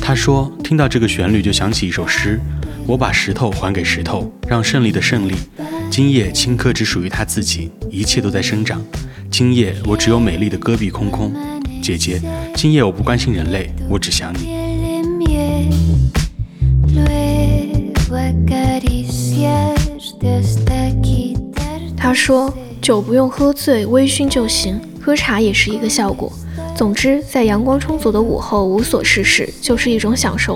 他说：“听到这个旋律就想起一首诗，我把石头还给石头，让胜利的胜利。今夜青稞只属于他自己，一切都在生长。今夜我只有美丽的戈壁空空。姐姐，今夜我不关心人类，我只想你。”他说：“酒不用喝醉，微醺就行，喝茶也是一个效果。总之，在阳光充足的午后，无所事事，就是一种享受。”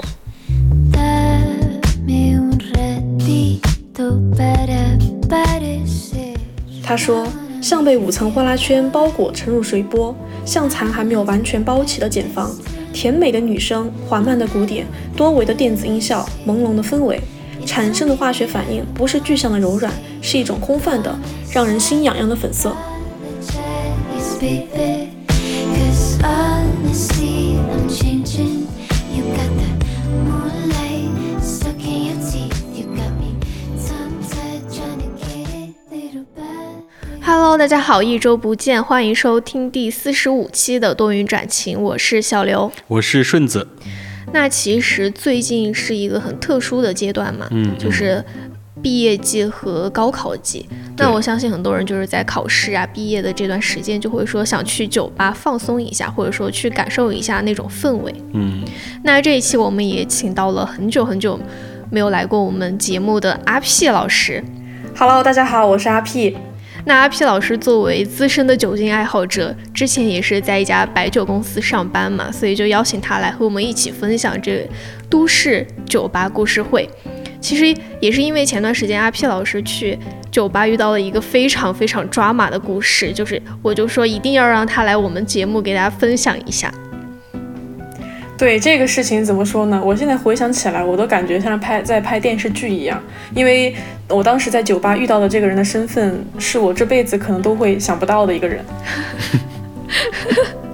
他说：“像被五层呼啦圈包裹沉入水波，像蚕还没有完全包起的茧房。甜美的女声，缓慢的鼓点，多维的电子音效，朦胧的氛围。”产生的化学反应不是具象的柔软，是一种空泛的、让人心痒痒的粉色。Hello，大家好，一周不见，欢迎收听第四十五期的多云转晴，我是小刘，我是顺子。那其实最近是一个很特殊的阶段嘛，嗯，就是毕业季和高考季。那我相信很多人就是在考试啊、毕业的这段时间，就会说想去酒吧放松一下，或者说去感受一下那种氛围。嗯，那这一期我们也请到了很久很久没有来过我们节目的阿 P 老师。Hello，大家好，我是阿 P。那阿 P 老师作为资深的酒精爱好者，之前也是在一家白酒公司上班嘛，所以就邀请他来和我们一起分享这都市酒吧故事会。其实也是因为前段时间阿 P 老师去酒吧遇到了一个非常非常抓马的故事，就是我就说一定要让他来我们节目给大家分享一下。对这个事情怎么说呢？我现在回想起来，我都感觉像拍在拍电视剧一样，因为我当时在酒吧遇到的这个人的身份，是我这辈子可能都会想不到的一个人。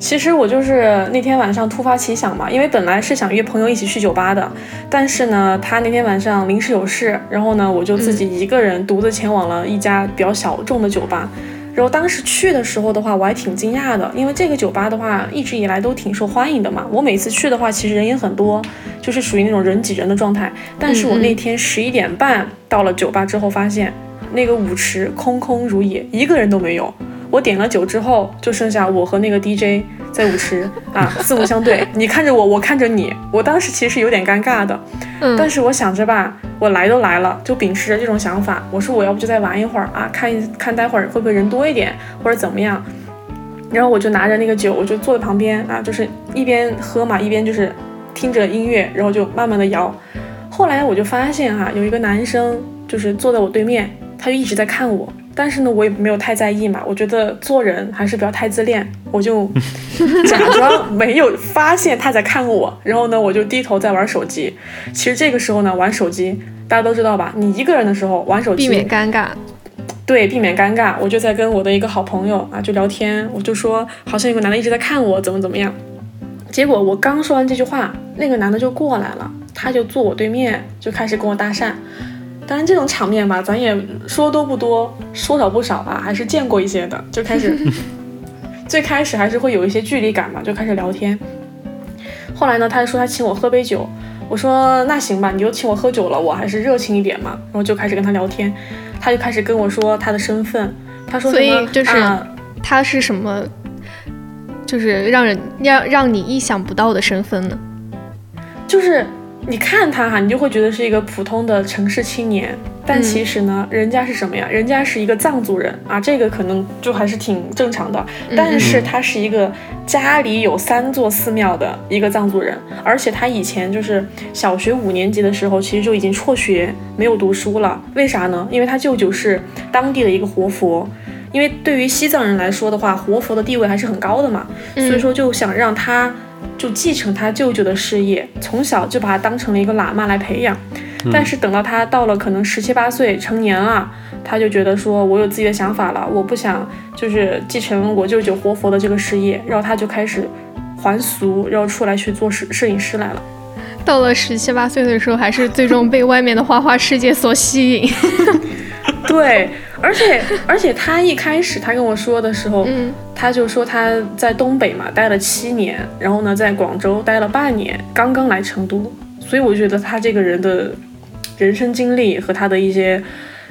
其实我就是那天晚上突发奇想嘛，因为本来是想约朋友一起去酒吧的，但是呢，他那天晚上临时有事，然后呢，我就自己一个人独自前往了一家比较小众的酒吧。然后当时去的时候的话，我还挺惊讶的，因为这个酒吧的话一直以来都挺受欢迎的嘛。我每次去的话，其实人也很多，就是属于那种人挤人的状态。但是我那天十一点半到了酒吧之后，发现那个舞池空空如也，一个人都没有。我点了酒之后，就剩下我和那个 DJ 在舞池啊，四目相对，你看着我，我看着你。我当时其实有点尴尬的，嗯，但是我想着吧，我来都来了，就秉持着这种想法，我说我要不就再玩一会儿啊，看一看待会儿会不会人多一点，或者怎么样。然后我就拿着那个酒，我就坐在旁边啊，就是一边喝嘛，一边就是听着音乐，然后就慢慢的摇。后来我就发现哈，有一个男生就是坐在我对面，他就一直在看我。但是呢，我也没有太在意嘛。我觉得做人还是不要太自恋，我就 假装没有发现他在看我。然后呢，我就低头在玩手机。其实这个时候呢，玩手机大家都知道吧？你一个人的时候玩手机，避免尴尬。对，避免尴尬。我就在跟我的一个好朋友啊，就聊天。我就说，好像有个男的一直在看我，怎么怎么样。结果我刚说完这句话，那个男的就过来了，他就坐我对面，就开始跟我搭讪。当然，这种场面吧，咱也说多不多，说少不少吧，还是见过一些的。就开始，最开始还是会有一些距离感嘛，就开始聊天。后来呢，他就说他请我喝杯酒，我说那行吧，你就请我喝酒了，我还是热情一点嘛。然后就开始跟他聊天，他就开始跟我说他的身份，他说所以就是他是什么，就是让人让让你意想不到的身份呢？就是。你看他哈，你就会觉得是一个普通的城市青年，但其实呢，人家是什么呀？人家是一个藏族人啊，这个可能就还是挺正常的。但是他是一个家里有三座寺庙的一个藏族人，而且他以前就是小学五年级的时候，其实就已经辍学没有读书了。为啥呢？因为他舅舅是当地的一个活佛，因为对于西藏人来说的话，活佛的地位还是很高的嘛，所以说就想让他。就继承他舅舅的事业，从小就把他当成了一个喇嘛来培养。但是等到他到了可能十七八岁成年了，他就觉得说，我有自己的想法了，我不想就是继承我舅舅活佛的这个事业，然后他就开始还俗，然后出来去做摄摄影师来了。到了十七八岁的时候，还是最终被外面的花花世界所吸引。对，而且而且他一开始他跟我说的时候，嗯他就说他在东北嘛待了七年，然后呢在广州待了半年，刚刚来成都，所以我觉得他这个人的人生经历和他的一些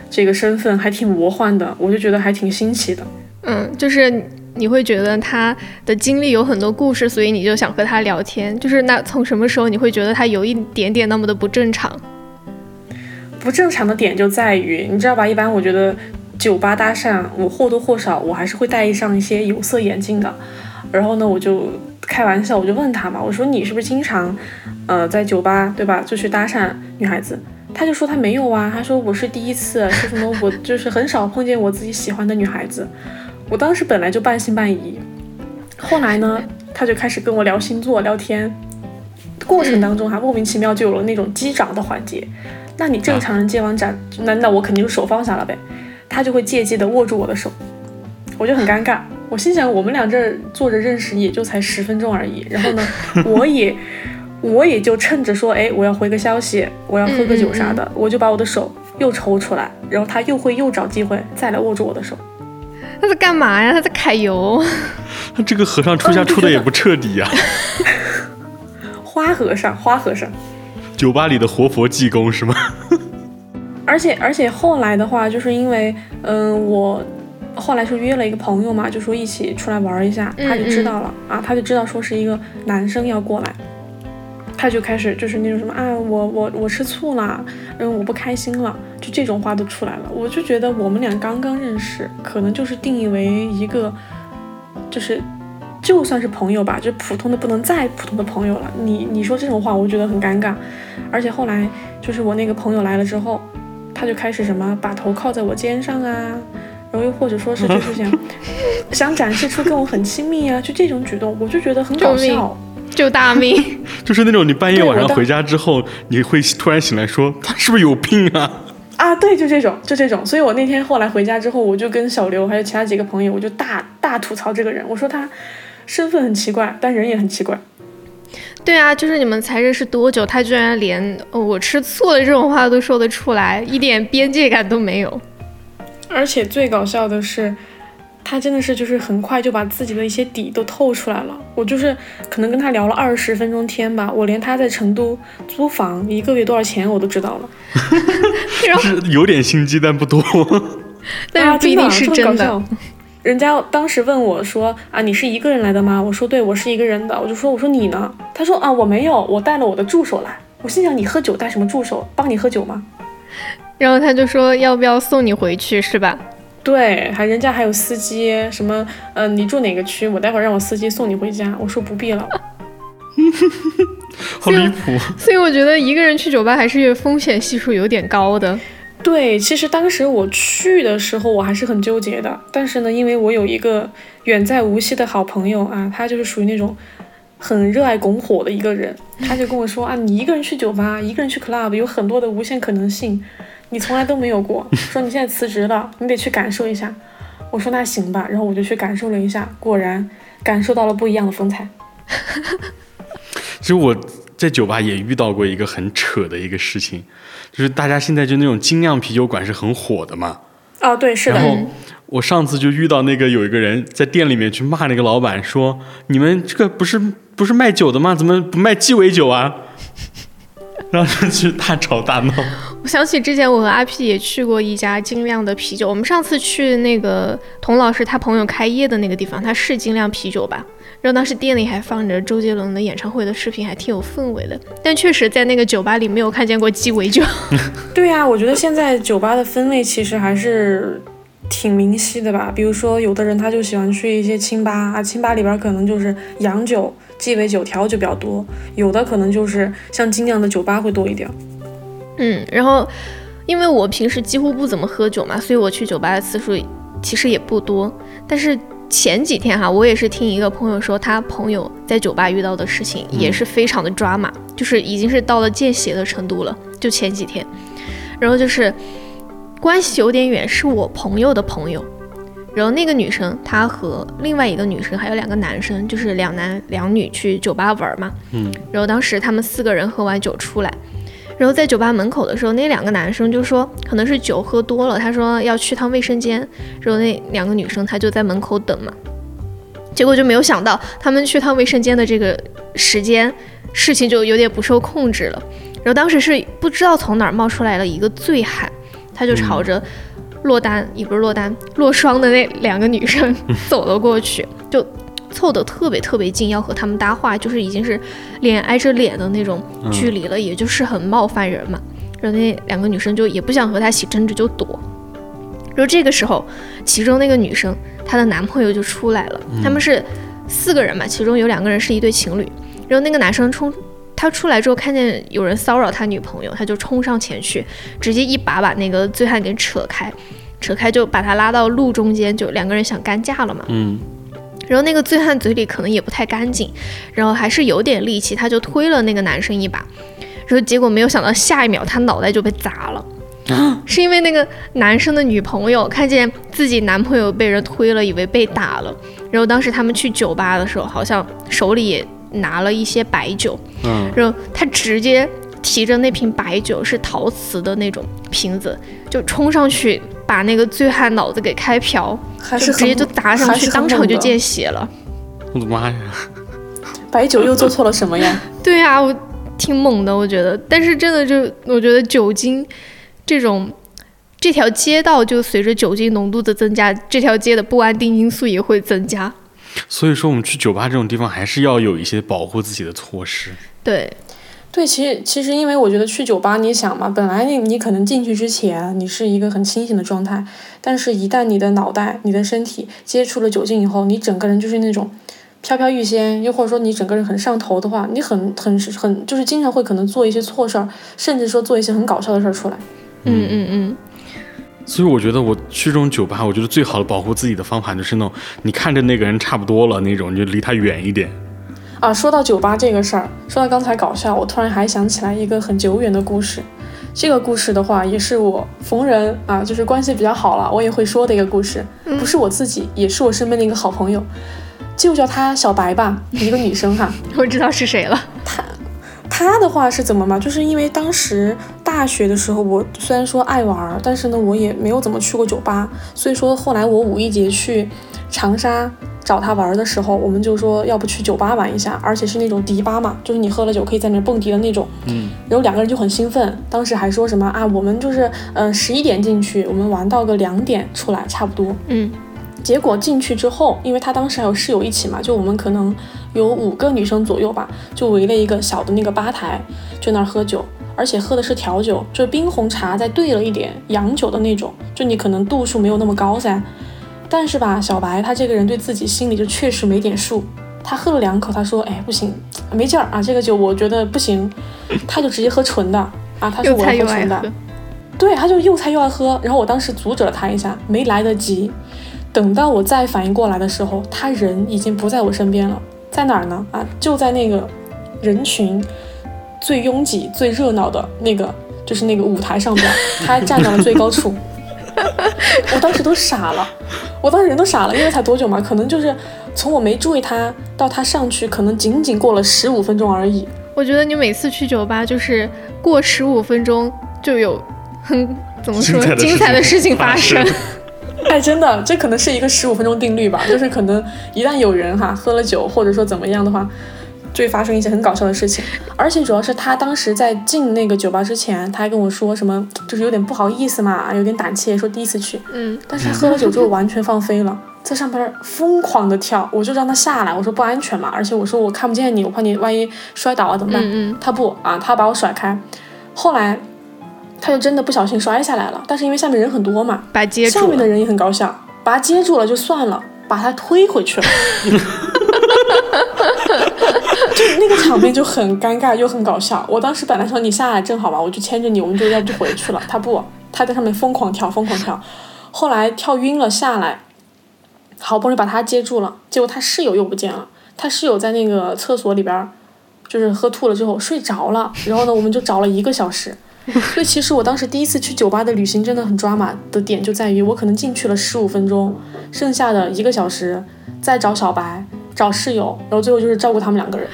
这个身份还挺魔幻的，我就觉得还挺新奇的。嗯，就是你会觉得他的经历有很多故事，所以你就想和他聊天。就是那从什么时候你会觉得他有一点点那么的不正常？不正常的点就在于，你知道吧？一般我觉得酒吧搭讪，我或多或少我还是会戴上一些有色眼镜的。然后呢，我就开玩笑，我就问他嘛，我说你是不是经常，呃，在酒吧对吧，就去搭讪女孩子？他就说他没有啊，他说我是第一次，说什么我就是很少碰见我自己喜欢的女孩子。我当时本来就半信半疑，后来呢，他就开始跟我聊星座聊天，过程当中还莫名其妙就有了那种击掌的环节。那你正常人接完掌，那那我肯定就手放下了呗，他就会借机的握住我的手，我就很尴尬。我心想，我们俩这坐着认识也就才十分钟而已，然后呢，我也我也就趁着说，哎，我要回个消息，我要喝个酒啥的，我就把我的手又抽出来，然后他又会又找机会再来握住我的手。他在干嘛呀？他在揩油。他这个和尚出家出的也不彻底呀、花和尚，花和尚。酒吧里的活佛济公是吗？而且而且后来的话，就是因为，嗯、我后来是约了一个朋友嘛，就说一起出来玩一下，嗯他就知道了啊，他就知道说是一个男生要过来，他就开始就是那种什么啊，我我我吃醋了，嗯，我不开心了，就这种话都出来了。我就觉得我们俩刚刚认识，可能就是定义为一个，就是就算是朋友吧，就普通的不能再普通的朋友了。你你说这种话，我觉得很尴尬。而且后来就是我那个朋友来了之后，他就开始什么把头靠在我肩上啊，然后又或者说是 就是想想展示出跟我很亲密啊，就这种举动，我就觉得很搞笑。救大命！就是那种你半夜晚上回家之后，你会突然醒来说他是不是有病啊？啊，对，就这种，就这种。所以我那天后来回家之后，我就跟小刘还有其他几个朋友，我就大大吐槽这个人，我说他身份很奇怪，但人也很奇怪。对啊，就是你们才认识多久，他居然连、呃我吃醋的这种话都说得出来，一点边界感都没有。而且最搞笑的是，他真的是就是很快就把自己的一些底都透出来了。我就是可能跟他聊了二十分钟天吧，我连他在成都租房一个月多少钱我都知道了。就是有点心机，但不多。但是不一定是真的。啊真的。人家当时问我说：“啊，你是一个人来的吗？”我说：“对，我是一个人的。”我就说：“我说你呢？”他说：“啊，我没有，我带了我的助手来。”我心想：“你喝酒带什么助手？帮你喝酒吗然后他就说要不要送你回去，是吧？？”对，还人家还有司机，什么呃，你住哪个区？我待会儿让我司机送你回家。我说不必了。好离谱！所以我觉得一个人去酒吧还是风险系数有点高的。对，其实当时我去的时候，我还是很纠结的。但是呢，因为我有一个远在无锡的好朋友啊，他就是属于那种很热爱拱火的一个人，他就跟我说啊，你一个人去酒吧，一个人去 club，有很多的无限可能性，你从来都没有过。说你现在辞职了，你得去感受一下。我说那行吧，然后我就去感受了一下，果然感受到了不一样的风采。其实我在酒吧也遇到过一个很扯的一个事情，就是大家现在就那种精酿啤酒馆是很火的嘛。哦，对，是的然，后我上次就遇到那个有一个人在店里面去骂那个老板说：“你们这个不是不是卖酒的吗？怎么不卖鸡尾酒啊？” 然后就去大吵大闹。我想起之前我和阿 P 也去过一家精酿的啤酒，我们上次去那个童老师他朋友开业的那个地方，他是精酿啤酒吧？然后当时店里还放着周杰伦的演唱会的视频，还挺有氛围的。但确实在那个酒吧里没有看见过鸡尾酒。对呀、我觉得现在酒吧的分类其实还是挺明晰的吧。比如说，有的人他就喜欢去一些清吧啊，清吧里边可能就是洋酒、鸡尾酒、调酒比较多，有的可能就是像精酿的酒吧会多一点。嗯，然后因为我平时几乎不怎么喝酒嘛，所以我去酒吧的次数其实也不多。但是前几天哈，我也是听一个朋友说，他朋友在酒吧遇到的事情也是非常的抓马，就是已经是到了见血的程度了。就前几天，然后就是关系有点远，是我朋友的朋友。然后那个女生，她和另外一个女生还有两个男生，就是两男两女去酒吧玩嘛。嗯，然后当时他们四个人喝完酒出来，然后在酒吧门口的时候，那两个男生就说可能是酒喝多了，他说要去趟卫生间，然后那两个女生她就在门口等嘛。结果就没有想到，他们去趟卫生间的这个时间，事情就有点不受控制了。然后当时是不知道从哪儿冒出来了一个醉汉，他就朝着落单，也不是落单，落霜的那两个女生走了过去，就凑得特别特别近，要和他们搭话，就是已经是脸挨着脸的那种距离了，也就是很冒犯人嘛。然后那两个女生就也不想和他起争执，就躲。然后这个时候，其中那个女生她的男朋友就出来了，他们是四个人嘛，其中有两个人是一对情侣。然后那个男生冲他出来之后，看见有人骚扰他女朋友，他就冲上前去，直接一把把那个醉汉给扯开，扯开就把他拉到路中间，就两个人想干架了嘛。嗯，然后那个醉汉嘴里可能也不太干净，然后还是有点力气，他就推了那个男生一把，然后结果没有想到下一秒他脑袋就被砸了。是因为那个男生的女朋友看见自己男朋友被人推了，以为被打了。然后当时他们去酒吧的时候，好像手里也拿了一些白酒。嗯，然后他直接提着那瓶白酒，是陶瓷的那种瓶子，就冲上去把那个醉汉脑子给开瓢，还是直接就砸上去，当场就见血了。我的妈呀！白酒又做错了什么呀？对啊，我挺猛的，我觉得。但是真的就，我觉得酒精。这种这条街道就随着酒精浓度的增加，这条街的不安定因素也会增加。所以说，我们去酒吧这种地方还是要有一些保护自己的措施。对，对，其实其实因为我觉得去酒吧，你想嘛，本来你你可能进去之前你是一个很清醒的状态，但是一旦你的脑袋、你的身体接触了酒精以后，你整个人就是那种飘飘欲仙，又或者说你整个人很上头的话，你很很很就是经常会可能做一些错事儿，甚至说做一些很搞笑的事儿出来。嗯嗯嗯，所以我觉得我去这种酒吧，我觉得最好的保护自己的方法就是那种你看着那个人差不多了那种，你就离他远一点。啊，说到酒吧这个事儿，说到刚才搞笑，我突然还想起来一个很久远的故事。这个故事的话，也是我逢人啊，就是关系比较好了，我也会说的一个故事。不是我自己，也是我身边的一个好朋友，就叫她小白吧，一个女生哈。我知道是谁了。她。她的话是怎么嘛？就是因为当时大学的时候，我虽然说爱玩，但是呢，我也没有怎么去过酒吧。所以说后来我五一节去长沙找他玩的时候，我们就说要不去酒吧玩一下，而且是那种迪吧嘛，就是你喝了酒可以在那蹦迪的那种。嗯。然后两个人就很兴奋，当时还说什么啊，我们就是呃十一点进去，我们玩到个两点出来，差不多。嗯。结果进去之后，因为他当时还有室友一起嘛，就我们可能。有五个女生左右吧，就围了一个小的那个吧台，就那儿喝酒，而且喝的是调酒，就是冰红茶再兑了一点洋酒的那种，就你可能度数没有那么高噻。但是吧，小白他这个人对自己心里就确实没点数，他喝了两口，他说：“哎，不行，没劲儿啊，这个酒我觉得不行。”他就直接喝纯的啊，他说我要喝纯的，对，他就又菜又爱喝。然后我当时阻止了他一下，没来得及，等到我再反应过来的时候，他人已经不在我身边了。在哪儿呢？啊，就在那个人群最拥挤、最热闹的那个，就是那个舞台上边，他站到了最高处。我当时都傻了，我当时人都傻了，因为才多久嘛？可能就是从我没注意他到他上去，可能仅仅过了十五分钟而已。我觉得你每次去酒吧，就是过十五分钟就有很怎么说精彩的事情发生。哎，真的，这可能是一个十五分钟定律吧，就是可能一旦有人哈喝了酒，或者说怎么样的话，就会发生一些很搞笑的事情。而且主要是他当时在进那个酒吧之前，他还跟我说什么，就是有点不好意思嘛，有点胆怯，说第一次去。嗯。但是他喝了酒之后完全放飞了，在上边疯狂的跳，我就让他下来，我说不安全嘛，而且我说我看不见你，我怕你万一摔倒了怎么办？嗯嗯。他不啊，他把我甩开，后来。他就真的不小心摔下来了，但是因为下面人很多嘛，把接住下面的人也很搞笑，把他接住了就算了，把他推回去了，就 那个场面就很尴尬又很搞笑。我当时本来说你下来正好吧，我就牵着你，我们就要就回去了。他不，他在上面疯狂跳，疯狂跳，后来跳晕了下来，好不容易把他接住了，结果他室友又不见了，他室友在那个厕所里边，就是喝吐了之后睡着了，然后呢，我们就找了一个小时。所以其实我当时第一次去酒吧的旅行真的很抓马的点就在于我可能进去了十五分钟，剩下的一个小时再找小白、找室友，然后最后就是照顾他们两个人。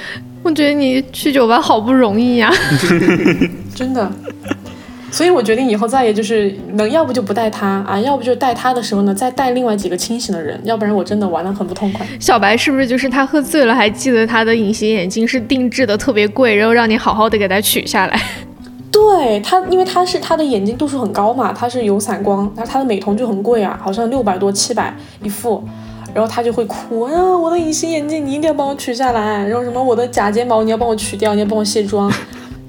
我觉得你去酒吧好不容易呀。真的。所以我决定以后再也就是能，要不就不带他啊，要不就带他的时候呢，再带另外几个清醒的人，要不然我真的玩的很不痛快。小白是不是就是他喝醉了，还记得他的隐形眼镜是定制的，特别贵，然后让你好好的给他取下来？对他，因为他是他的眼睛度数很高嘛，他是有散光，他他的美瞳就很贵啊，好像六百多七百一副，然后他就会哭，啊，我的隐形眼镜你一定要帮我取下来，然后什么我的假睫毛你要帮我取掉，你要帮我卸妆。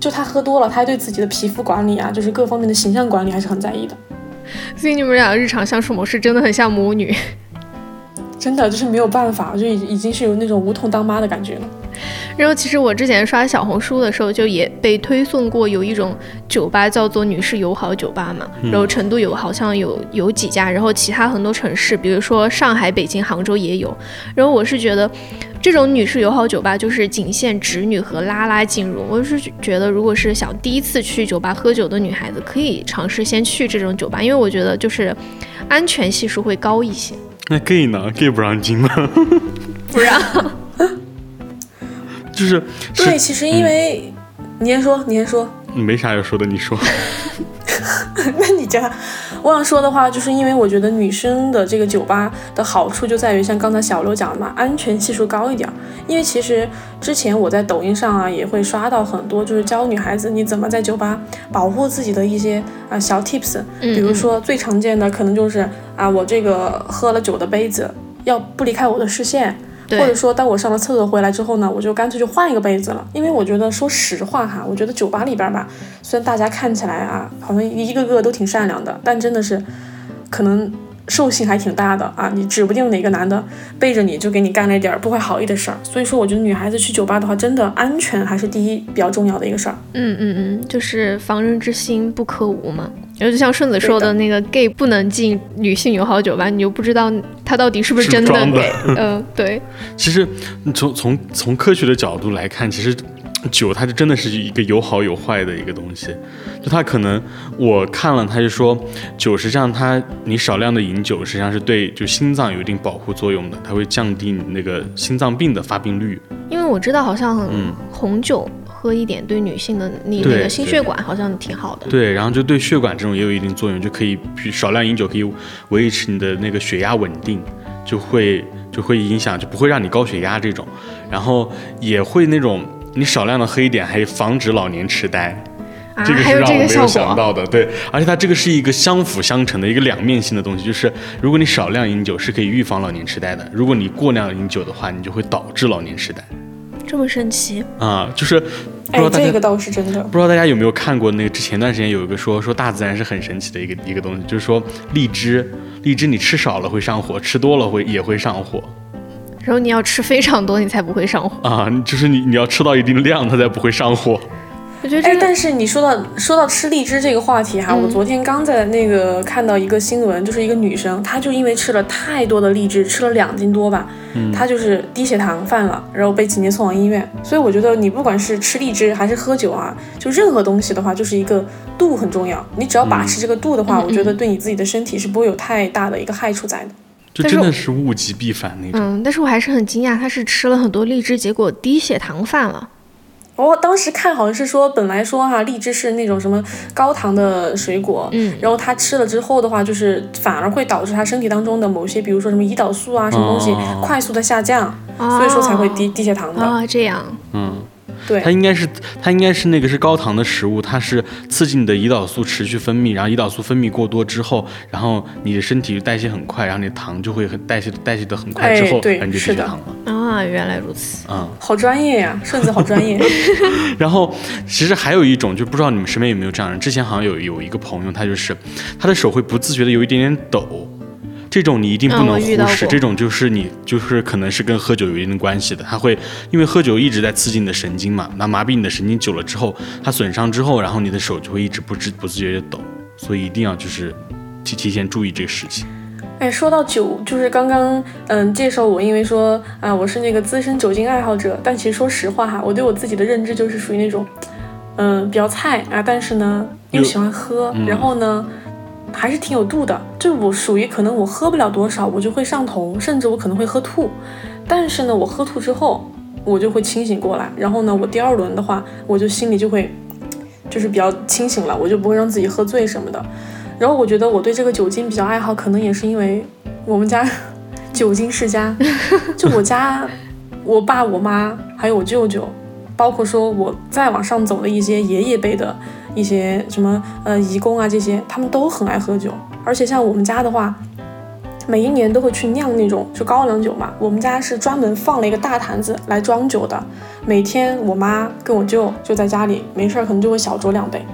就他喝多了，他还对自己的皮肤管理啊，就是各方面的形象管理还是很在意的。所以你们俩日常相处模式真的很像母女，真的就是没有办法，就已已经是有那种无痛当妈的感觉了。然后其实我之前刷小红书的时候，就也被推送过有一种酒吧叫做女士友好酒吧嘛，然后成都有好像有有几家，然后其他很多城市，比如说上海、北京、杭州也有。然后我是觉得。这种女士友好酒吧就是仅限直女和拉拉进入。我是觉得，如果是想第一次去酒吧喝酒的女孩子，可以尝试先去这种酒吧，因为我觉得就是安全系数会高一些。那 gay 呢？gay 不让进吗？不让。就是对，其实因为你先说，你先说。没啥要说的，你说。那你讲，我想说的话，就是因为我觉得女生的这个酒吧的好处就在于，像刚才小刘讲的嘛，安全系数高一点。因为其实之前我在抖音上啊，也会刷到很多，就是教女孩子你怎么在酒吧保护自己的一些啊小 tips。比如说最常见的可能就是啊，我这个喝了酒的杯子要不离开我的视线。或者说，当我上了厕所回来之后呢，我就干脆就换一个杯子了。因为我觉得，说实话哈，我觉得酒吧里边吧，虽然大家看起来啊，好像一个个都挺善良的，但真的是，可能兽性还挺大的啊。你指不定哪个男的背着你就给你干了一点儿不怀好意的事儿。所以说，我觉得女孩子去酒吧的话，真的安全还是第一比较重要的一个事儿。嗯嗯嗯，就是防人之心不可无嘛。然后就像顺子说的那个 gay 不能进女性友好酒吧，你就不知道他到底是不是真的 gay。嗯，对。其实从从从科学的角度来看，其实酒它就真的是一个有好有坏的一个东西。就它可能我看了，他就说酒实际上它你少量的饮酒实际上是对就心脏有一定保护作用的，它会降低你那个心脏病的发病率。因为我知道好像红酒。喝一点对女性的你那个心血管好像挺好的。对，然后就对血管这种也有一定作用，就可以少量饮酒可以维持你的那个血压稳定，就会就会影响就不会让你高血压这种，然后也会那种你少量的喝一点，还防止老年痴呆，这个是让我没有想到的。对，而且它这个是一个相辅相成的一个两面性的东西，就是如果你少量饮酒是可以预防老年痴呆的，如果你过量饮酒的话，你就会导致老年痴呆。这么神奇啊！就是。哎，这个倒是真的。不知道大家有没有看过那个？之前段时间有一个说说大自然是很神奇的一个一个东西，就是说荔枝，荔枝你吃少了会上火，吃多了会也会上火。然后你要吃非常多，你才不会上火啊！就是你你要吃到一定量，它才不会上火。我觉得，哎，但是你说到说到吃荔枝这个话题哈，我昨天刚在那个看到一个新闻，就是一个女生，她就因为吃了太多的荔枝，吃了两斤多吧，她就是低血糖犯了，然后被紧急送往医院。所以我觉得你不管是吃荔枝还是喝酒啊，就任何东西的话，就是一个度很重要。你只要把持这个度的话，我觉得对你自己的身体是不会有太大的一个害处在的。就真的是物极必反那种。嗯，但是我还是很惊讶，她是吃了很多荔枝，结果低血糖犯了。我当时看好像是说，本来说哈，荔枝是那种什么高糖的水果，嗯，然后他吃了之后的话，就是反而会导致他身体当中的某些，比如说什么胰岛素啊，什么东西快速的下降，所以说才会低低血糖的啊，这样，嗯。对，它应该是它应该是那个是高糖的食物，它是刺激你的胰岛素持续分泌，然后胰岛素分泌过多之后，然后你的身体代谢很快，然后你的糖就会很代谢代谢的很快，之后对，就低血糖了。啊，原来如此。嗯，好专业呀，顺子好专业。然后其实还有一种，就不知道你们身边有没有这样人，之前好像有有一个朋友，他就是他的手会不自觉的有一点点抖。这种你一定不能忽视，这种就是你就是可能是跟喝酒有一定关系的，它会因为喝酒一直在刺激你的神经嘛，那麻痹你的神经久了之后，它损伤之后，然后你的手就会一直不知不自觉的抖，所以一定要就是提提前注意这个事情。哎，说到酒，就是刚刚嗯介绍我，因为说啊我是那个资深酒精爱好者，但其实说实话哈，我对我自己的认知就是属于那种嗯比较菜啊，但是呢又喜欢喝，然后呢。还是挺有度的，就我属于可能我喝不了多少，我就会上头，甚至我可能会喝吐。但是呢，我喝吐之后，我就会清醒过来。然后呢，我第二轮的话，我就心里就会就是比较清醒了，我就不会让自己喝醉什么的。然后我觉得我对这个酒精比较爱好，可能也是因为我们家 酒精世家，就我家我爸我妈还有我舅舅，包括说我再往上走的一些爷爷辈的一些什么呃义工啊这些，他们都很爱喝酒，而且像我们家的话。每一年都会去酿那种就高粱酒嘛，我们家是专门放了一个大坛子来装酒的。每天我妈跟我舅就在家里没事儿，可能就会小酌两杯。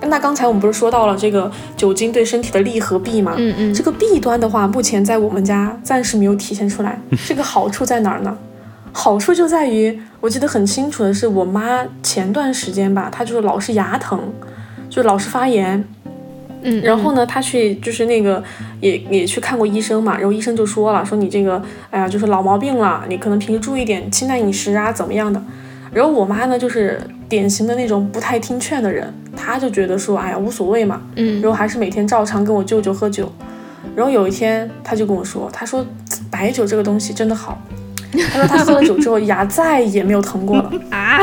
那刚才我们不是说到了这个酒精对身体的利和弊吗？嗯嗯。这个弊端的话，目前在我们家暂时没有体现出来。这个好处在哪儿呢？好处就在于，我记得很清楚的是，我妈前段时间吧，她就是老是牙疼，就老是发炎。嗯，然后呢，她去就是那个也也去看过医生嘛，然后医生就说了，说你这个哎呀就是老毛病了，你可能平时注意点清淡饮食啊，怎么样的。然后我妈呢就是典型的那种不太听劝的人，她就觉得说哎呀无所谓嘛，嗯，然后还是每天照常跟我舅舅喝酒。然后有一天她就跟我说，她说白酒这个东西真的好，他说他喝了酒之后牙再也没有疼过了 啊，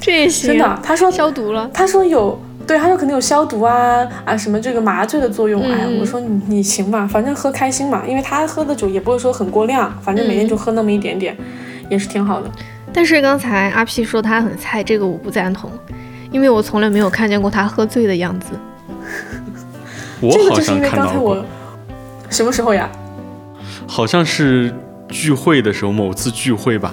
这也行，真的，他说消毒了，他说有。对，他说可能有消毒啊啊什么这个麻醉的作用。哎呀，我说你你行吧，反正喝开心嘛，因为他喝的酒也不会说很过量，反正每天就喝那么一点点，也是挺好的。但是刚才阿 P 说他很菜，这个我不赞同，因为我从来没有看见过他喝醉的样子。我好像看到过。什么时候呀？好像是聚会的时候，某次聚会吧。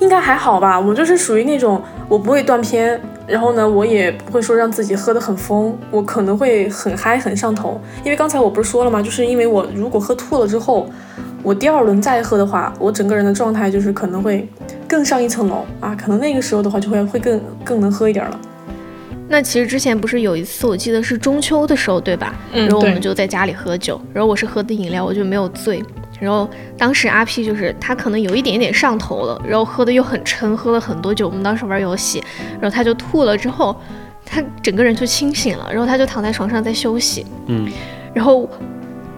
应该还好吧，我就是属于那种我不会断片。然后呢，我也不会说让自己喝得很疯，我可能会很嗨很上头，因为刚才我不是说了吗？就是因为我如果喝吐了之后，我第二轮再喝的话，我整个人的状态就是可能会更上一层楼啊，可能那个时候的话就会会更更能喝一点了。那其实之前不是有一次，我记得是中秋的时候，对吧？嗯，然后我们就在家里喝酒，然后我是喝的饮料，我就没有醉。然后当时阿 P 就是他可能有一点点上头了，然后喝的又很撑，喝了很多酒。我们当时玩游戏，然后他就吐了之后，他整个人就清醒了，然后他就躺在床上在休息。嗯，然后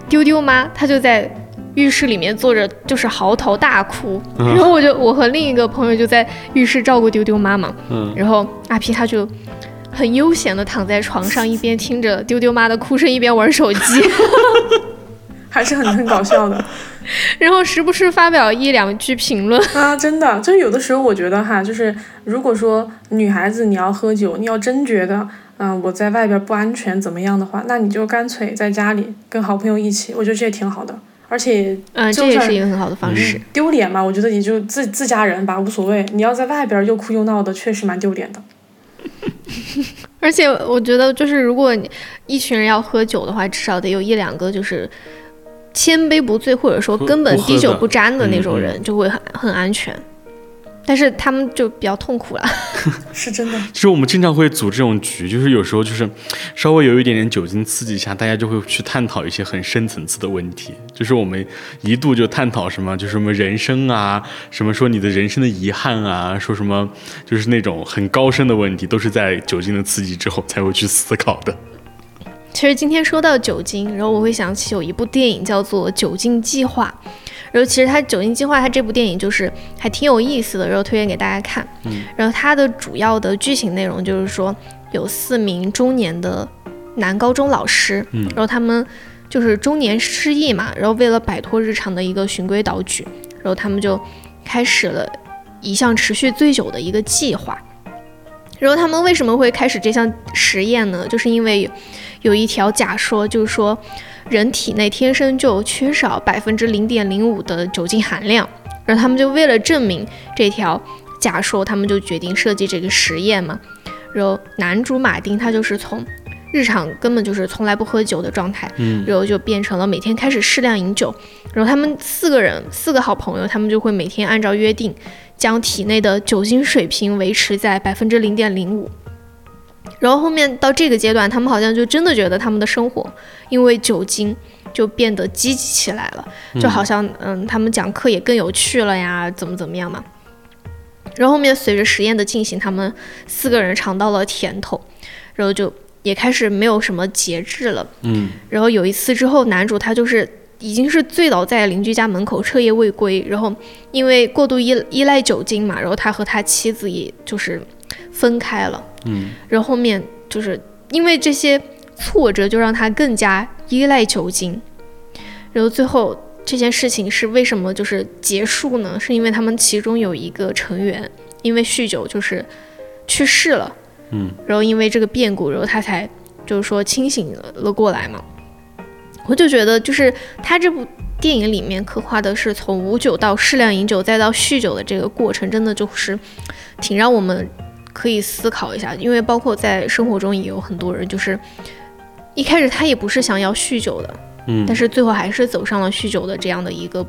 丢丢妈她就在浴室里面坐着，就是嚎啕大哭。然后我就我和另一个朋友就在浴室照顾丢丢妈嘛。嗯，然后阿 P 他就很悠闲的躺在床上，一边听着丢丢妈的哭声，一边玩手机。还是很很搞笑的，然后时不时发表一两句评论啊，真的，就是有的时候我觉得哈，就是如果说女孩子你要喝酒，你要真觉得嗯我在外边不安全怎么样的话，那你就干脆在家里跟好朋友一起，我觉得这也挺好的，而且嗯这也是一个很好的方式。丢脸嘛，我觉得也就自自家人吧，无所谓。你要在外边又哭又闹的，确实蛮丢脸的。而且我觉得就是如果你一群人要喝酒的话，至少得有一两个就是。千杯不醉，或者说根本滴酒不沾的那种人，就会很很安全。但是他们就比较痛苦了，是真的。其实我们经常会组这种局，就是有时候就是稍微有一点点酒精刺激下，大家就会去探讨一些很深层次的问题。就是我们一度就探讨什么，就是什么人生啊，什么说你的人生的遗憾啊，说什么就是那种很高深的问题，都是在酒精的刺激之后才会去思考的。其实今天说到酒精，然后我会想起有一部电影叫做《酒精计划》，然后其实它《酒精计划》它这部电影就是还挺有意思的，然后推荐给大家看。嗯，然后它的主要的剧情内容就是说有四名中年的男高中老师，嗯，然后他们就是中年失忆嘛，然后为了摆脱日常的一个循规蹈矩，然后他们就开始了一项持续最久的一个计划。然后他们为什么会开始这项实验呢？就是因为有一条假说，就是说人体内天生就缺少百分之零点零五的酒精含量。然后他们就为了证明这条假说，他们就决定设计这个实验嘛。然后男主马丁他就是从日常根本就是从来不喝酒的状态，嗯，然后就变成了每天开始适量饮酒。然后他们四个人四个好朋友，他们就会每天按照约定。将体内的酒精水平维持在百分之零点零五，然后后面到这个阶段，他们好像就真的觉得他们的生活因为酒精就变得积极起来了，就好像嗯，他们讲课也更有趣了呀，怎么怎么样嘛。然后后面随着实验的进行，他们四个人尝到了甜头，然后就也开始没有什么节制了。嗯，然后有一次之后，男主他就是。已经是醉倒在邻居家门口，彻夜未归。然后因为过度依依赖酒精嘛，然后他和他妻子也就是分开了。嗯，然后后面就是因为这些挫折，就让他更加依赖酒精。然后最后这件事情是为什么就是结束呢？是因为他们其中有一个成员因为酗酒就是去世了。嗯，然后因为这个变故，然后他才就是说清醒了过来嘛。我就觉得就是他这部电影里面刻画的是从无酒到适量饮酒再到酗酒的这个过程，真的就是挺让我们可以思考一下。因为包括在生活中也有很多人，就是一开始他也不是想要酗酒的，嗯，但是最后还是走上了酗酒的这样的一个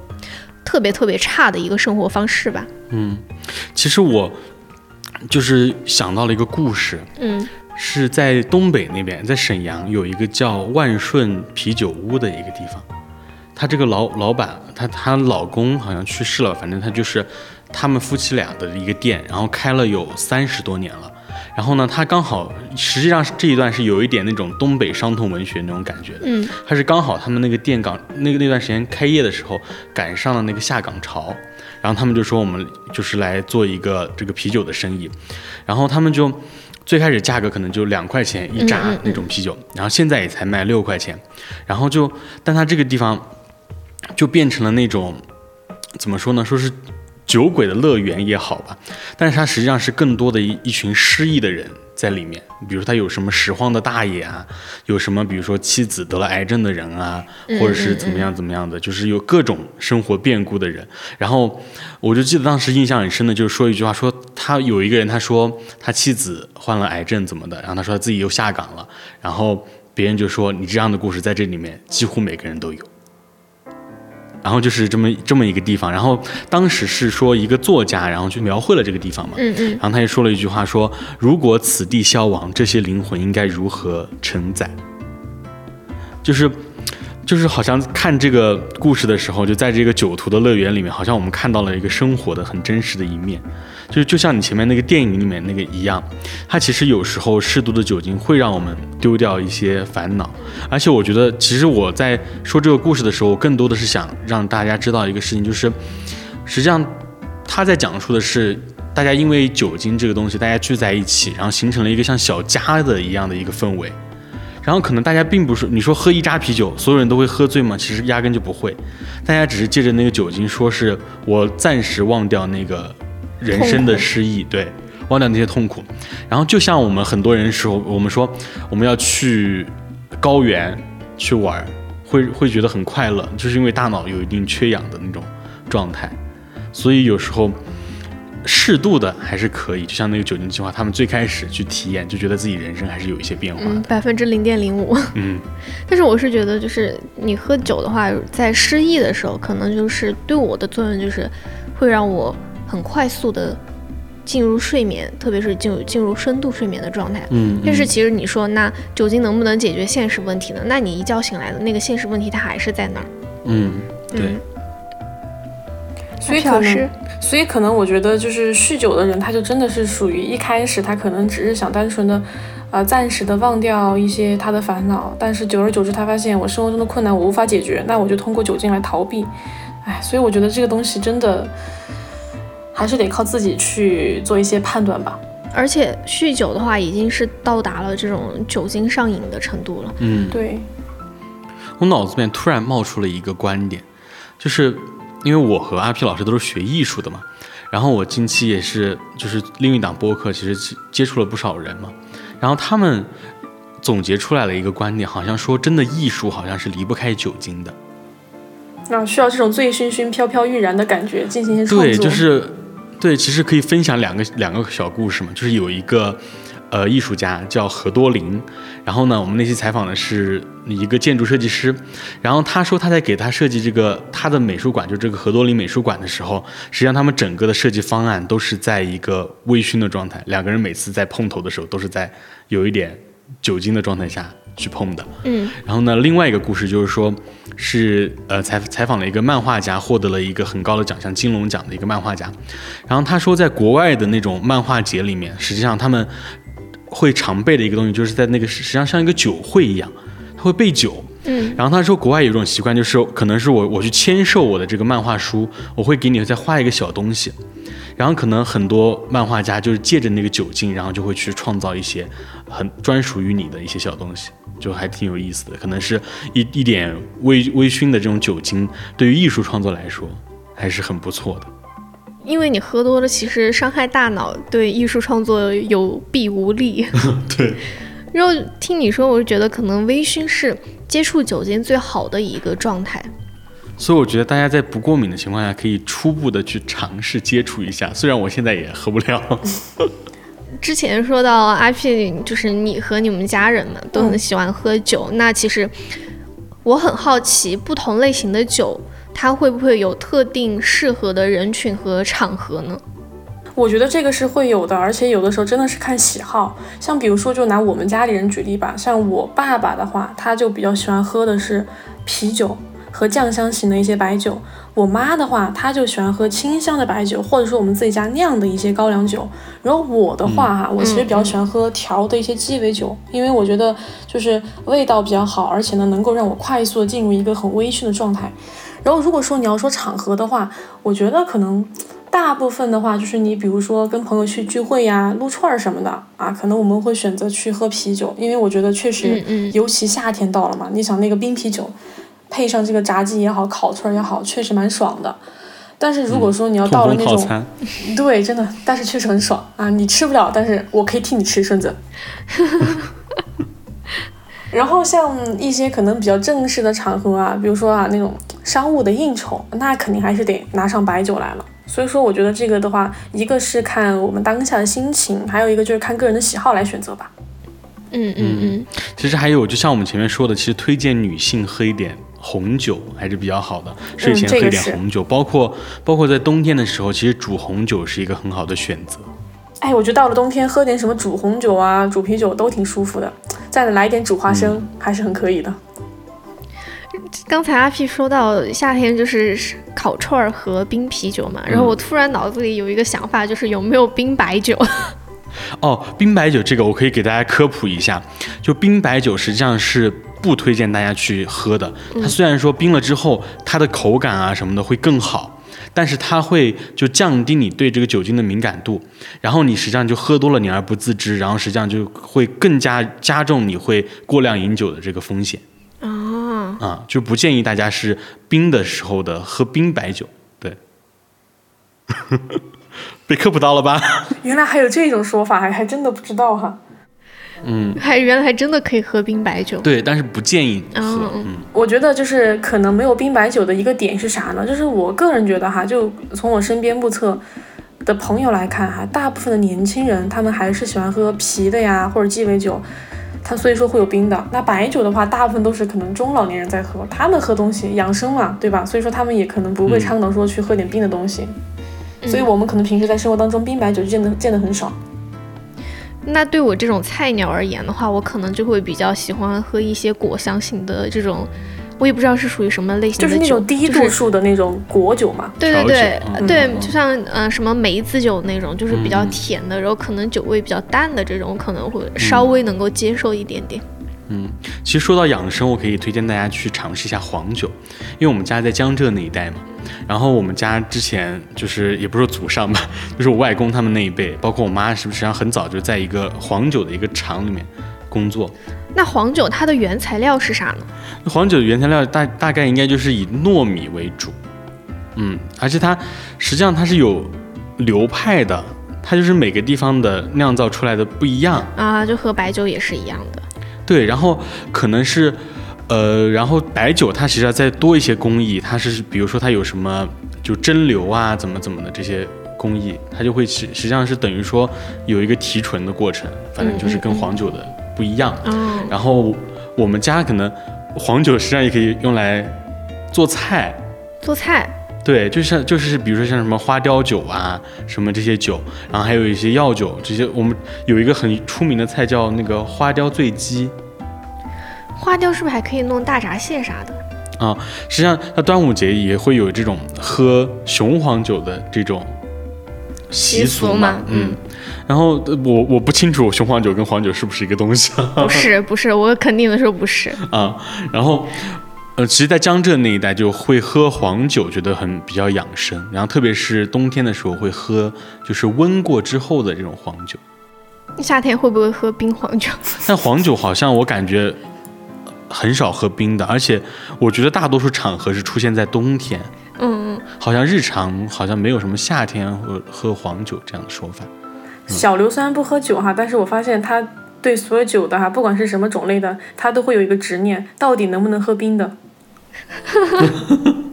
特别特别差的一个生活方式吧。嗯，其实我就是想到了一个故事，嗯是在东北那边，在沈阳有一个叫万顺啤酒屋的一个地方。他这个老老板，他她老公好像去世了，反正他就是他们夫妻俩的一个店，然后开了有三十多年了。然后呢，他刚好实际上这一段是有一点那种东北伤痛文学那种感觉的。嗯他是刚好他们那个店港那个那段时间开业的时候赶上了那个下岗潮，然后他们就说我们就是来做一个这个啤酒的生意，然后他们就最开始价格可能就两块钱一扎那种啤酒，然后现在也才卖六块钱，然后就但他这个地方就变成了那种怎么说呢，说是。酒鬼的乐园也好吧，但是它实际上是更多的一一群失意的人在里面。比如他有什么拾荒的大爷啊，有什么比如说妻子得了癌症的人啊，或者是怎么样怎么样的，就是有各种生活变故的人。然后我就记得当时印象很深的，就是说一句话，说他有一个人他说他妻子患了癌症怎么的，然后他说他自己又下岗了，然后别人就说你这样的故事在这里面几乎每个人都有。然后就是这么这么一个地方，然后当时是说一个作家，然后去描绘了这个地方嘛，嗯嗯然后他就说了一句话说，如果此地消亡，这些灵魂应该如何承载？就是。就是好像看这个故事的时候，就在这个酒徒的乐园里面，好像我们看到了一个生活的很真实的一面，就是就像你前面那个电影里面那个一样，它其实有时候适度的酒精会让我们丢掉一些烦恼，而且我觉得，其实我在说这个故事的时候，更多的是想让大家知道一个事情，就是实际上他在讲述的是大家因为酒精这个东西，大家聚在一起，然后形成了一个像小家的一样的一个氛围。然后可能大家并不是你说喝一扎啤酒，所有人都会喝醉吗？其实压根就不会，大家只是借着那个酒精，说是我暂时忘掉那个人生的失意，对，忘掉那些痛苦。然后就像我们很多人时候，我们说我们要去高原去玩，会会觉得很快乐，就是因为大脑有一定缺氧的那种状态，所以有时候。适度的还是可以，就像那个酒精计划，他们最开始去体验，就觉得自己人生还是有一些变化。百分之零点零五。嗯 但是我是觉得，就是你喝酒的话，在失忆的时候，可能就是对我的作用就是会让我很快速的进入睡眠，特别是进入进入深度睡眠的状态。嗯，但是其实你说，那酒精能不能解决现实问题呢？那你一觉醒来的那个现实问题，它还是在那儿。嗯，对，嗯所以可能所以可能我觉得就是酗酒的人，他就真的是属于一开始他可能只是想单纯的，呃，暂时的忘掉一些他的烦恼，但是久而久之，他发现我生活中的困难我无法解决，那我就通过酒精来逃避。哎，所以我觉得这个东西真的还是得靠自己去做一些判断吧。而且酗酒的话，已经是到达了这种酒精上瘾的程度了。嗯，对，我脑子里面突然冒出了一个观点，就是因为我和阿 P 老师都是学艺术的嘛，然后我近期也是就是另一档播客，其实接接触了不少人嘛，然后他们总结出来了一个观点，好像说真的艺术好像是离不开酒精的。那需要这种醉醺醺、飘飘欲然的感觉进行一些创作。对，就是对，其实可以分享两个两个小故事嘛，就是有一个呃艺术家叫何多林，然后呢，我们那期采访的是一个建筑设计师，然后他说他在给他设计这个他的美术馆，就这个何多林美术馆的时候，实际上他们整个的设计方案都是在一个微醺的状态，两个人每次在碰头的时候都是在有一点酒精的状态下去碰的。嗯然后呢，另外一个故事就是说，是呃采采访了一个漫画家，获得了一个很高的奖项金龙奖的一个漫画家。然后他说，在国外的那种漫画节里面，实际上他们会常备的一个东西，就是在那个实际上像一个酒会一样，他会备酒。嗯，然后他说国外有一种习惯，就是可能是我我去签售我的这个漫画书，我会给你再画一个小东西。然后可能很多漫画家就是借着那个酒精，然后就会去创造一些很专属于你的一些小东西，就还挺有意思的。可能是一一点微微醺的这种酒精，对于艺术创作来说还是很不错的。因为你喝多了，其实伤害大脑，对艺术创作有弊无利。对。然后听你说，我就觉得可能微醺是接触酒精最好的一个状态。所以我觉得大家在不过敏的情况下，可以初步的去尝试接触一下。虽然我现在也喝不了。之前说到阿 P，就是你和你们家人们都很喜欢喝酒，那其实我很好奇，不同类型的酒，它会不会有特定适合的人群和场合呢？我觉得这个是会有的，而且有的时候真的是看喜好。像比如说，就拿我们家里人举例吧，像我爸爸的话，他就比较喜欢喝的是啤酒。和酱香型的一些白酒，我妈的话，她就喜欢喝清香的白酒，或者说我们自己家酿的一些高粱酒。然后我的话哈，我其实比较喜欢喝调的一些鸡尾酒，因为我觉得就是味道比较好，而且呢能够让我快速的进入一个很微醺的状态。然后如果说你要说场合的话，我觉得可能大部分的话就是你比如说跟朋友去聚会呀、撸串儿什么的啊，可能我们会选择去喝啤酒，因为我觉得确实，尤其夏天到了嘛，你想那个冰啤酒。配上这个炸鸡也好，烤串也好，确实蛮爽的。但是如果说你要到了那种，对，真的，但是确实很爽啊！你吃不了，但是我可以替你吃，顺子。然后像一些可能比较正式的场合啊，比如说啊那种商务的应酬，那肯定还是得拿上白酒来了。所以说，我觉得这个的话，一个是看我们当下的心情，还有一个就是看个人的喜好来选择吧。嗯嗯嗯。其实还有，就像我们前面说的，其实推荐女性喝一点。红酒还是比较好的，睡前喝一点红酒，包括包括在冬天的时候，其实煮红酒是一个很好的选择。哎，我觉得到了冬天喝点什么煮红酒啊、煮啤酒都挺舒服的，再来一点煮花生还是很可以的。刚才阿 P 说到夏天就是烤串儿和冰啤酒嘛，然后我突然脑子里有一个想法，就是有没有冰白酒？哦，冰白酒这个我可以给大家科普一下，就冰白酒实际上是。不推荐大家去喝的。它虽然说冰了之后，它的口感啊什么的会更好，但是它会就降低你对这个酒精的敏感度，然后你实际上就喝多了，你而不自知，然后实际上就会更加加重你会过量饮酒的这个风险。啊啊，就不建议大家是冰的时候的喝冰白酒。对，被科普到了吧？原来还有这种说法，还还真的不知道哈。嗯，还原来还真的可以喝冰白酒，对，但是不建议喝。嗯，我觉得就是可能没有冰白酒的一个点是啥呢？就是我个人觉得哈，就从我身边目测的朋友来看哈，大部分的年轻人他们还是喜欢喝啤的呀，或者鸡尾酒，他所以说会有冰的。那白酒的话，大部分都是可能中老年人在喝，他们喝东西养生嘛，对吧？所以说他们也可能不会倡导说去喝点冰的东西，所以我们可能平时在生活当中冰白酒见的见的很少。那对我这种菜鸟而言的话，我可能就会比较喜欢喝一些果香型的这种，我也不知道是属于什么类型的酒，就是那种低度数的那种果酒嘛。对对对对，就像呃什么梅子酒那种，就是比较甜的，然后可能酒味比较淡的这种，可能会稍微能够接受一点点。嗯，其实说到养生，我可以推荐大家去尝试一下黄酒，因为我们家在江浙那一带嘛。然后我们家之前就是也不是祖上吧，就是我外公他们那一辈，包括我妈，是不是实际上很早就在一个黄酒的一个厂里面工作？那黄酒它的原材料是啥呢？黄酒的原材料大大概应该就是以糯米为主，嗯，而且它实际上它是有流派的，它就是每个地方的酿造出来的不一样啊，就和白酒也是一样的。对，然后可能是。呃，然后白酒它实际上再多一些工艺，它是比如说它有什么就蒸馏啊，怎么怎么的这些工艺，它就会实实际上是等于说有一个提纯的过程，反正就是跟黄酒的不一样。嗯。然后我们家可能黄酒实际上也可以用来做菜。做菜。对，就像就是比如说像什么花雕酒啊，什么这些酒，然后还有一些药酒这些，我们有一个很出名的菜叫那个花雕醉鸡。花雕是不是还可以弄大闸蟹啥的啊？实际上，它端午节也会有这种喝雄黄酒的这种习俗嘛，嗯。然后我我不清楚雄黄酒跟黄酒是不是一个东西。不是不是，我肯定的说不是。啊，然后呃，其实，在江浙那一带就会喝黄酒，觉得很比较养生。然后特别是冬天的时候会喝，就是温过之后的这种黄酒。夏天会不会喝冰黄酒？但黄酒好像我感觉很少喝冰的，而且我觉得大多数场合是出现在冬天。嗯嗯，好像日常好像没有什么夏天喝喝黄酒这样的说法。小刘虽然不喝酒哈，但是我发现他对所有酒的哈，不管是什么种类的，他都会有一个执念，到底能不能喝冰的。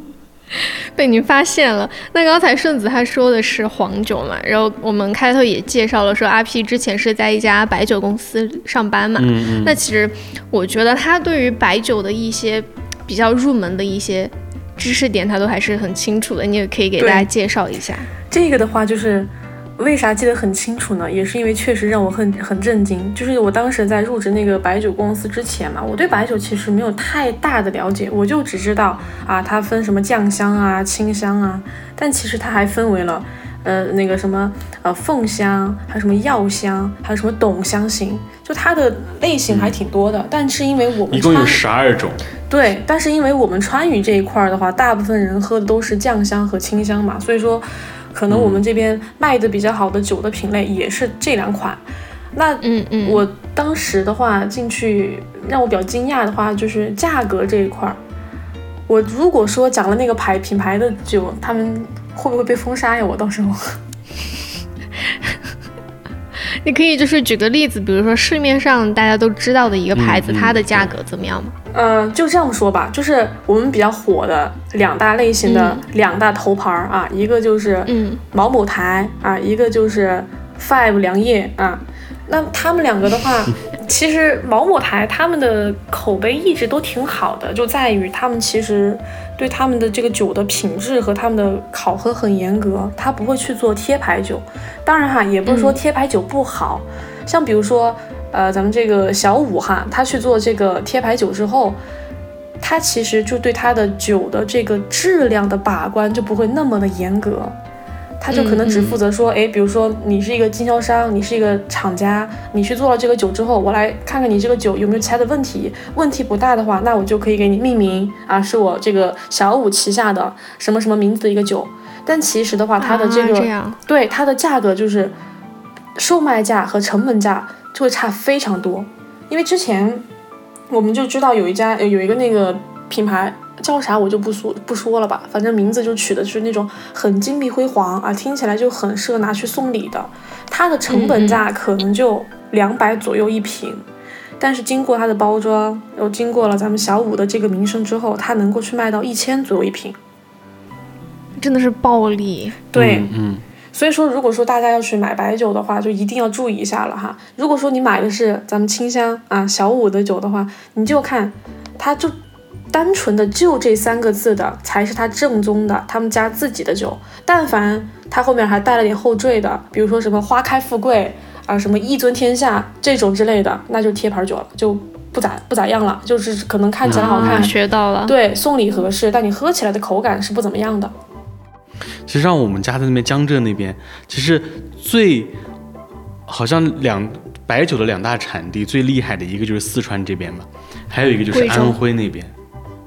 被您发现了。那刚才顺子他说的是黄酒嘛，然后我们开头也介绍了说阿 P 之前是在一家白酒公司上班嘛。嗯嗯。那其实我觉得他对于白酒的一些比较入门的一些知识点，他都还是很清楚的。你也可以给大家介绍一下。这个的话就是。为啥记得很清楚呢？也是因为确实让我很很震惊。就是我当时在入职那个白酒公司之前嘛，我对白酒其实没有太大的了解，我就只知道啊，它分什么酱香啊、清香啊，但其实它还分为了，呃，那个什么呃凤香，还有什么药香，还有什么董香型，就它的类型还挺多的。但是因为我们一共有十二种，对，但是因为我们川渝这一块的话，大部分人喝的都是酱香和清香嘛，所以说。可能我们这边卖的比较好的酒的品类也是这两款，那嗯嗯，我当时的话进去让我比较惊讶的话就是价格这一块儿，我如果说讲了那个牌品牌的酒，他们会不会被封杀呀？我到时候。你可以就是举个例子，比如说市面上大家都知道的一个牌子，它的价格怎么样吗？嗯，就这样说吧，就是我们比较火的两大类型的两大头牌儿啊，一个就是嗯毛某台啊，一个就是 Five 良业啊。那他们两个的话，其实毛某台他们的口碑一直都挺好的，就在于他们其实对他们的这个酒的品质和他们的考核很严格，他不会去做贴牌酒。当然哈，也不是说贴牌酒不好，像比如说呃咱们这个小五哈，他去做这个贴牌酒之后，他其实就对他的酒的这个质量的把关就不会那么的严格。他就可能只负责说，哎，比如说你是一个经销商，你是一个厂家，你去做了这个酒之后，我来看看你这个酒有没有其他的问题，问题不大的话，那我就可以给你命名啊，是我这个小五旗下的什么什么名字的一个酒。但其实的话，它的这个对它的价格就是售卖价和成本价就会差非常多，因为之前我们就知道有一家有一个那个品牌。叫啥我就不说不说了吧，反正名字就取的是那种很金碧辉煌啊，听起来就很适合拿去送礼的。它的成本价可能就两百左右一瓶，但是经过它的包装，又经过了咱们小五的这个名声之后，它能够去卖到一千左右一瓶，真的是暴利。对，嗯，所以说如果说大家要去买白酒的话，就一定要注意一下了哈。如果说你买的是咱们清香啊小五的酒的话，你就看它就。单纯的就这三个字的才是他正宗的，他们家自己的酒。但凡他后面还带了点后缀的，比如说什么花开富贵啊，什么一尊天下这种之类的，那就贴牌酒了，就不咋不咋样了。就是可能看起来好看，学到了。对，送礼合适，但你喝起来的口感是不怎么样的。其实像我们家在那边江浙那边，其实最好像两白酒的两大产地最厉害的一个就是四川这边嘛，还有一个就是安徽那边。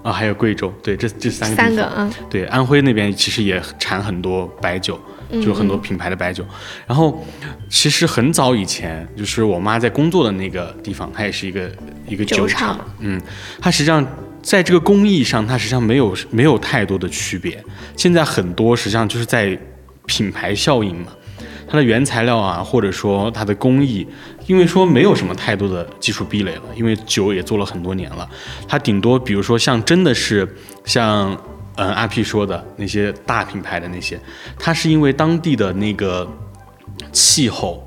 啊，还有贵州，对，这这三个三个啊，对，安徽那边其实也产很多白酒，就很多品牌的白酒。然后，其实很早以前，就是我妈在工作的那个地方，它也是一个一个酒厂，嗯，它实际上在这个工艺上，它实际上没有没有太多的区别。现在很多实际上就是在品牌效应嘛。它的原材料啊，或者说它的工艺，因为说没有什么太多的技术壁垒了，因为酒也做了很多年了，它顶多比如说像真的是像嗯阿 P 说的那些大品牌的那些，它是因为当地的那个气候，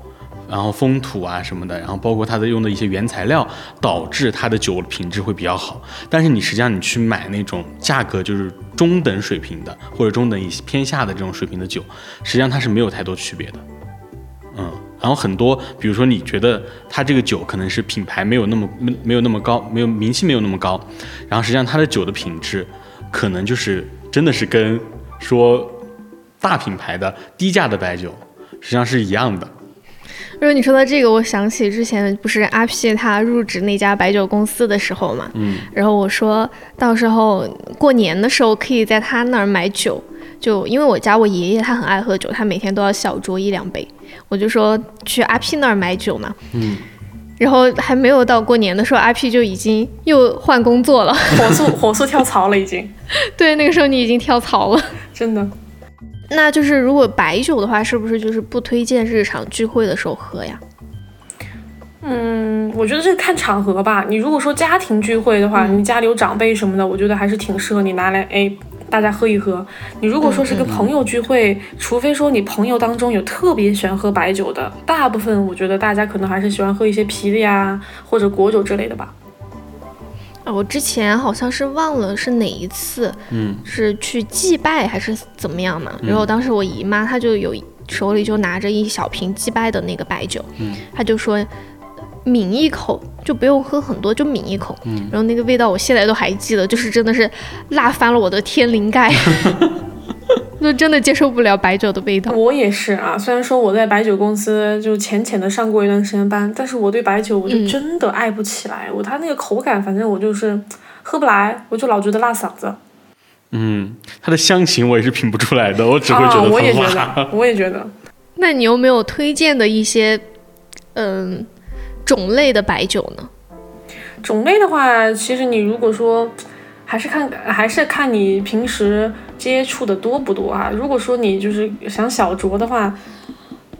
然后风土啊什么的，然后包括它的用的一些原材料，导致它的酒品质会比较好。但是你实际上你去买那种价格就是中等水平的，或者中等一些偏下的这种水平的酒，实际上它是没有太多区别的。嗯，然后很多，比如说你觉得它这个酒可能是品牌没有那么没没有那么高，没有名气没有那么高，然后实际上它的酒的品质，可能就是真的是跟说大品牌的低价的白酒，实实际上是一样的。如果你说到这个，我想起之前不是阿 P 他入职那家白酒公司的时候嘛，嗯，然后我说到时候过年的时候可以在他那儿买酒，就因为我家我爷爷他很爱喝酒，他每天都要小酌一两杯，我就说去阿 P 那儿买酒嘛，嗯，然后还没有到过年的时候，阿 P 就已经又换工作了，火速火速跳槽了已经，对，那个时候你已经跳槽了。真的。那就是如果白酒的话，是不是就是不推荐日常聚会的时候喝呀？嗯，我觉得这个看场合吧。你如果说家庭聚会的话，你家里有长辈什么的，我觉得还是挺适合你拿来哎大家喝一喝。你如果说是跟朋友聚会，除非说你朋友当中有特别喜欢喝白酒的，大部分我觉得大家可能还是喜欢喝一些啤的呀，或者果酒之类的吧。啊，我之前好像是忘了是哪一次，嗯，是去祭拜还是怎么样嘛？然后当时我姨妈她就有手里就拿着一小瓶祭拜的那个白酒，嗯，她就说抿一口就不用喝很多，就抿一口，嗯，然后那个味道我现在都还记得，就是真的是辣翻了我的天灵盖。就真的接受不了白酒的味道。我也是啊，虽然说我在白酒公司就浅浅的上过一段时间班，但是我对白酒我就真的爱不起来。我它那个口感，反正我就是喝不来，我就老觉得辣嗓子。嗯，它的香型我也是品不出来的，我只会觉得啊，我也觉。得，我也觉得。那你有没有推荐的一些嗯种类的白酒呢？种类的话，其实你如果说还是看还是看你平时接触的多不多啊。如果说你就是想小酌的话，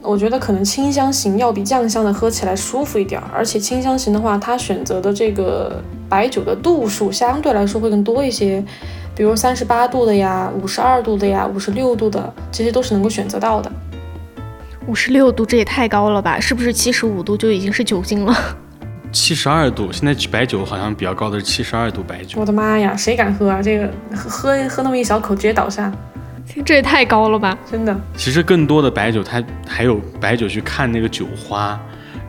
我觉得可能清香型要比酱香的喝起来舒服一点，而且清香型的话，它选择的这个白酒的度数相对来说会更多一些，比如三十八度的呀、五十二度的呀、五十六度的，这些都是能够选择到的。五十六度这也太高了吧？是不是七十五度就已经是酒精了？七十二度，现在白酒好像比较高的是七十二度白酒。我的妈呀，谁敢喝啊？这个喝喝喝那么一小口直接倒下，这也太高了吧？真的。其实更多的白酒，它还有白酒去看那个酒花，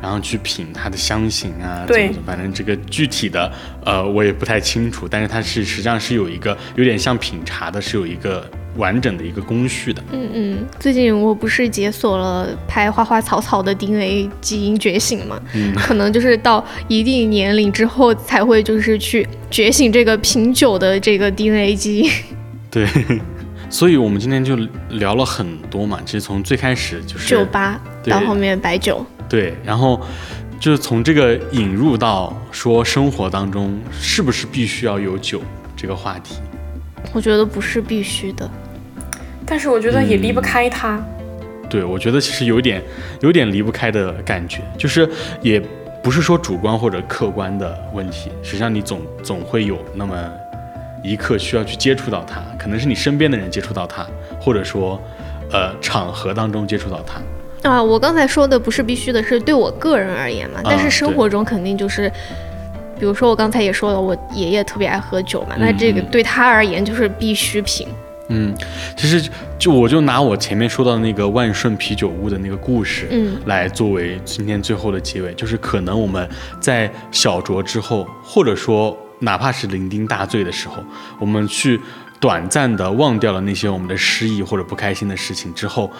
然后去品它的香型啊，对怎么的反正这个具体的呃我也不太清楚，但是它是实际上是有一个有点像品茶的，是有一个完整的一个工序的。嗯嗯，最近我不是解锁了拍花花草草的 DNA 基因觉醒嘛，嗯可能就是到一定年龄之后才会就是去觉醒这个品酒的这个 DNA 基因。对，所以我们今天就聊了很多嘛，其实从最开始就是酒吧到后面白酒，对，然后就是从这个引入到说生活当中是不是必须要有酒这个话题。我觉得不是必须的。但是我觉得也离不开它。对，我觉得其实有点有点离不开的感觉，就是也不是说主观或者客观的问题，实际上你总总会有那么一刻需要去接触到它，可能是你身边的人接触到它，或者说呃场合当中接触到它。啊，我刚才说的不是必须的，是对我个人而言嘛。但是啊生活中肯定就是，比如说我刚才也说了，我爷爷特别爱喝酒嘛，那这个嗯对他而言就是必需品。嗯，其实就我就拿我前面说到的那个万顺啤酒屋的那个故事，嗯。来作为今天最后的结尾，就是可能我们在小酌之后，或者说哪怕是酩酊大醉的时候，我们去短暂的忘掉了那些我们的失意或者不开心的事情之后，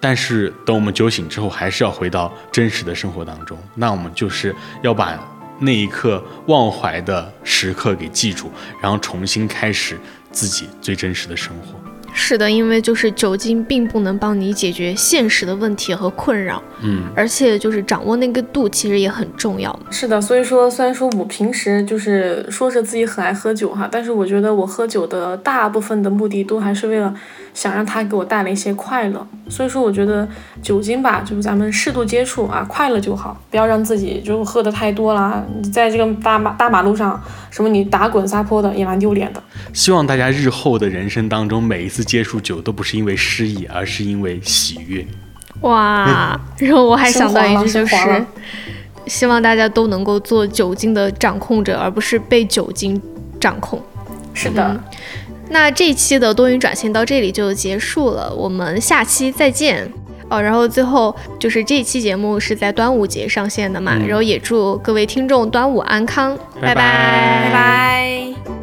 但是等我们酒醒之后，还是要回到真实的生活当中，那我们就是要把那一刻忘怀的时刻给记住，然后重新开始自己最真实的生活。是的，因为就是酒精并不能帮你解决现实的问题和困扰，嗯，而且就是掌握那个度其实也很重要。是的，所以说虽然说我平时就是说着自己很爱喝酒哈，但是我觉得我喝酒的大部分的目的都还是为了想让它给我带来一些快乐。所以说我觉得酒精吧，就是咱们适度接触啊，快乐就好，不要让自己就喝的太多啦。你在这个大马大马路上，什么你打滚撒泼的也蛮丢脸的。希望大家日后的人生当中，每一次接触酒都不是因为失意，而是因为喜悦。哇，然后我还想到一句就是希望大家都能够做酒精的掌控者，而不是被酒精掌控。是的，嗯那这一期的多云转晴到这里就结束了，我们下期再见。哦，然后最后就是这期节目是在端午节上线的嘛，嗯然后也祝各位听众端午安康，拜拜拜拜拜。